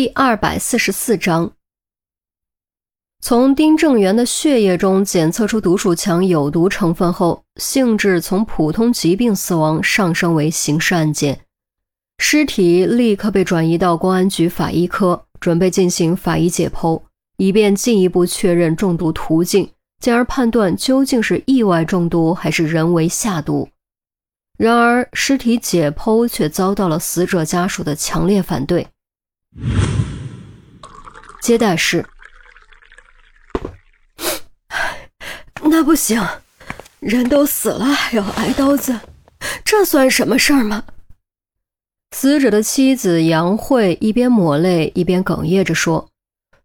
第二百四十四章，从丁正元的血液中检测出毒鼠强有毒成分后，性质从普通疾病死亡上升为刑事案件，尸体立刻被转移到公安局法医科，准备进行法医解剖，以便进一步确认中毒途径，进而判断究竟是意外中毒还是人为下毒。然而，尸体解剖却遭到了死者家属的强烈反对。接待室，那不行，人都死了还要挨刀子，这算什么事儿吗？死者的妻子杨慧一边抹泪一边哽咽着说：“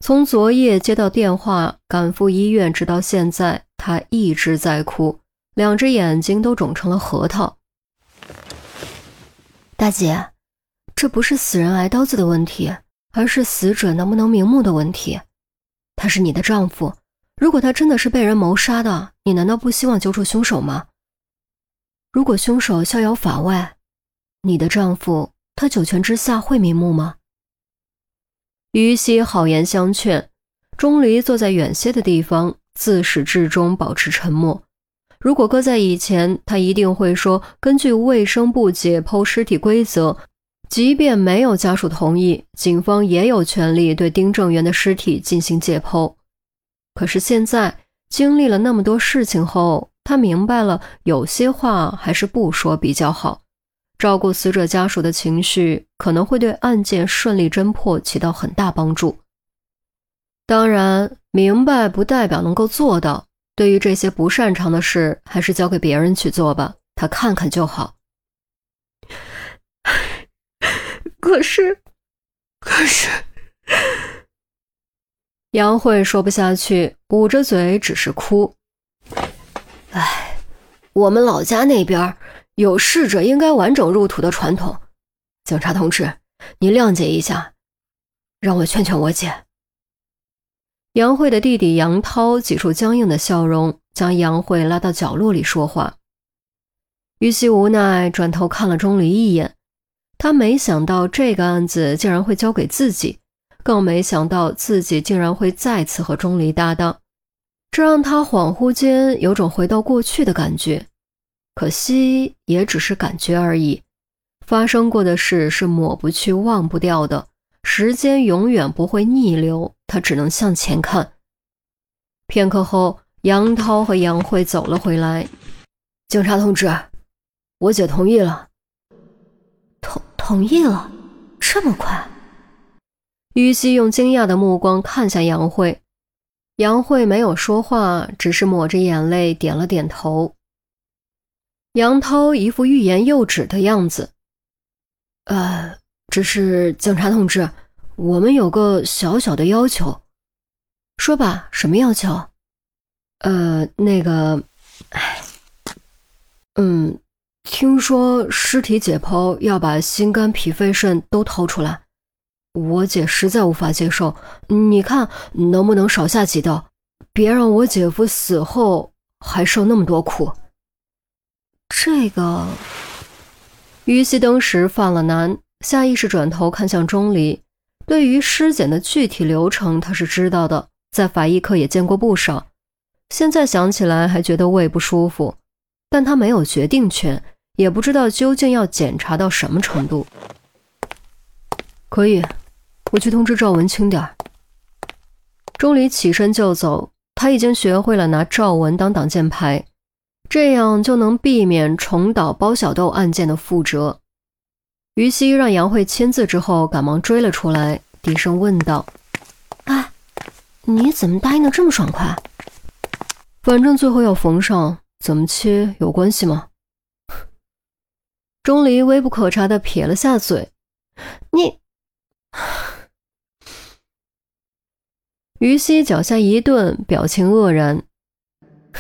从昨夜接到电话赶赴医院，直到现在，她一直在哭，两只眼睛都肿成了核桃。”大姐。这不是死人挨刀子的问题，而是死者能不能瞑目的问题。他是你的丈夫，如果他真的是被人谋杀的，你难道不希望揪出凶手吗？如果凶手逍遥法外，你的丈夫他九泉之下会瞑目吗？于西好言相劝，钟离坐在远些的地方，自始至终保持沉默。如果搁在以前，他一定会说：根据卫生部解剖尸体规则。即便没有家属同意，警方也有权利对丁正元的尸体进行解剖。可是现在经历了那么多事情后，他明白了，有些话还是不说比较好。照顾死者家属的情绪，可能会对案件顺利侦破起到很大帮助。当然，明白不代表能够做到。对于这些不擅长的事，还是交给别人去做吧，他看看就好。可是，可是，杨慧说不下去，捂着嘴只是哭。哎，我们老家那边有逝者应该完整入土的传统。警察同志，你谅解一下，让我劝劝我姐。杨慧的弟弟杨涛挤出僵硬的笑容，将杨慧拉到角落里说话。于西无奈转头看了钟离一眼。他没想到这个案子竟然会交给自己，更没想到自己竟然会再次和钟离搭档，这让他恍惚间有种回到过去的感觉。可惜也只是感觉而已，发生过的事是抹不去、忘不掉的，时间永远不会逆流，他只能向前看。片刻后，杨涛和杨慧走了回来，警察同志，我姐同意了。同意了，这么快？于西用惊讶的目光看向杨慧，杨慧没有说话，只是抹着眼泪点了点头。杨涛一副欲言又止的样子。呃，只是警察同志，我们有个小小的要求，说吧，什么要求？呃，那个，哎，嗯。听说尸体解剖要把心肝脾肺肾都掏出来，我姐实在无法接受。你看能不能少下几刀，别让我姐夫死后还受那么多苦。这个，于西当时犯了难，下意识转头看向钟离。对于尸检的具体流程，他是知道的，在法医科也见过不少。现在想起来还觉得胃不舒服，但他没有决定权。也不知道究竟要检查到什么程度。可以，我去通知赵文轻点儿。钟离起身就走，他已经学会了拿赵文当挡箭牌，这样就能避免重蹈包小豆案件的覆辙。于西让杨慧签字之后，赶忙追了出来，低声问道：“哎，你怎么答应的这么爽快？反正最后要缝上，怎么切有关系吗？”钟离微不可察的撇了下嘴：“你。”于西脚下一顿，表情愕然。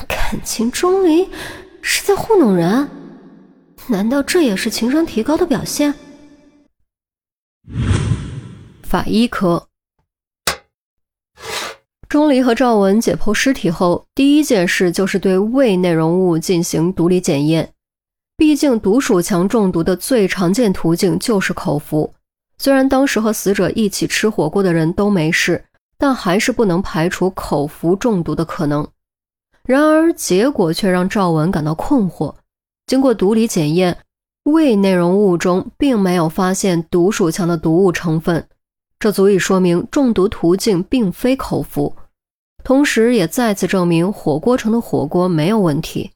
感情钟离是在糊弄人？难道这也是情商提高的表现？法医科，钟离和赵文解剖尸体后，第一件事就是对胃内容物进行毒理检验。毕竟毒鼠强中毒的最常见途径就是口服，虽然当时和死者一起吃火锅的人都没事，但还是不能排除口服中毒的可能。然而结果却让赵文感到困惑。经过毒理检验，胃内容物中并没有发现毒鼠强的毒物成分，这足以说明中毒途径并非口服。同时，也再次证明火锅城的火锅没有问题。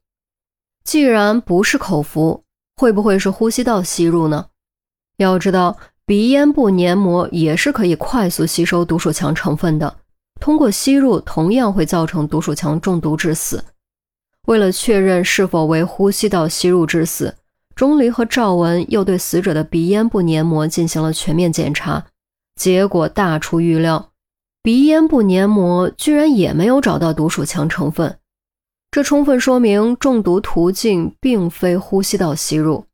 既然不是口服，会不会是呼吸道吸入呢？要知道。鼻咽部黏膜也是可以快速吸收毒鼠强成分的，通过吸入同样会造成毒鼠强中毒致死。为了确认是否为呼吸道吸入致死，钟离和赵文又对死者的鼻咽部黏膜进行了全面检查，结果大出预料，鼻咽部黏膜居然也没有找到毒鼠强成分，这充分说明中毒途径并非呼吸道吸入。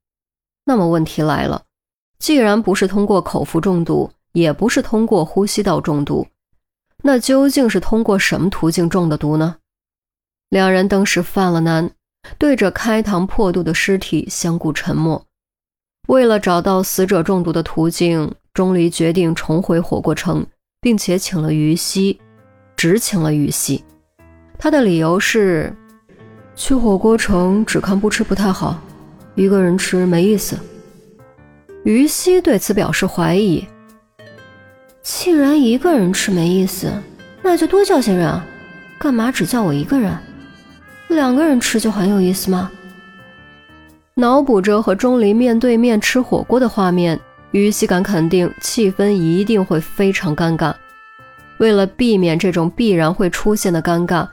那么问题来了。既然不是通过口服中毒，也不是通过呼吸道中毒，那究竟是通过什么途径中的毒呢？两人当时犯了难，对着开膛破肚的尸体相顾沉默。为了找到死者中毒的途径，钟离决定重回火锅城，并且请了于西，只请了于西。他的理由是，去火锅城只看不吃不太好，一个人吃没意思。于西对此表示怀疑。既然一个人吃没意思，那就多叫些人啊！干嘛只叫我一个人？两个人吃就很有意思吗？脑补着和钟离面对面吃火锅的画面，于西敢肯定气氛一定会非常尴尬。为了避免这种必然会出现的尴尬，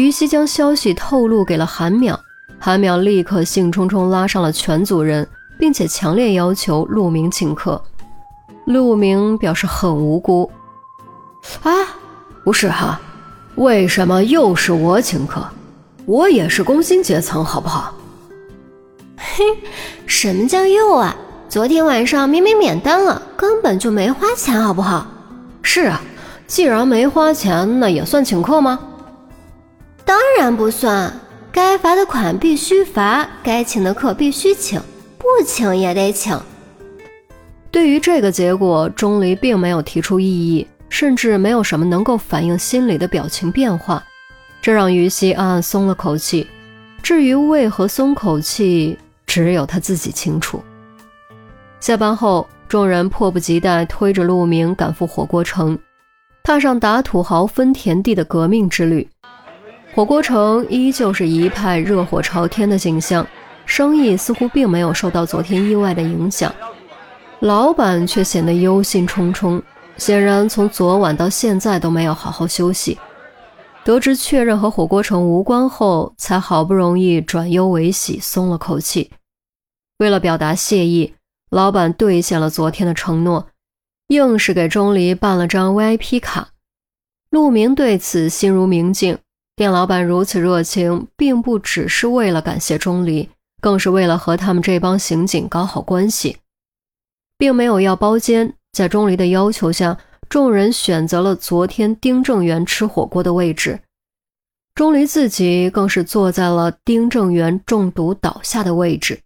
于西将消息透露给了韩淼，韩淼立刻兴冲冲拉上了全组人。并且强烈要求陆明请客，陆明表示很无辜。啊，不是哈，为什么又是我请客？我也是工薪阶层，好不好？嘿，什么叫又啊？昨天晚上明明免单了，根本就没花钱，好不好？是啊，既然没花钱，那也算请客吗？当然不算，该罚的款必须罚，该请的客必须请。不请也得请。对于这个结果，钟离并没有提出异议，甚至没有什么能够反映心里的表情变化，这让于西暗暗松了口气。至于为何松口气，只有他自己清楚。下班后，众人迫不及待推着陆明赶赴火锅城，踏上打土豪分田地的革命之旅。火锅城依旧是一派热火朝天的景象。生意似乎并没有受到昨天意外的影响，老板却显得忧心忡忡，显然从昨晚到现在都没有好好休息。得知确认和火锅城无关后，才好不容易转忧为喜，松了口气。为了表达谢意，老板兑现了昨天的承诺，硬是给钟离办了张 VIP 卡。陆明对此心如明镜，店老板如此热情，并不只是为了感谢钟离。更是为了和他们这帮刑警搞好关系，并没有要包间。在钟离的要求下，众人选择了昨天丁正元吃火锅的位置。钟离自己更是坐在了丁正元中毒倒下的位置。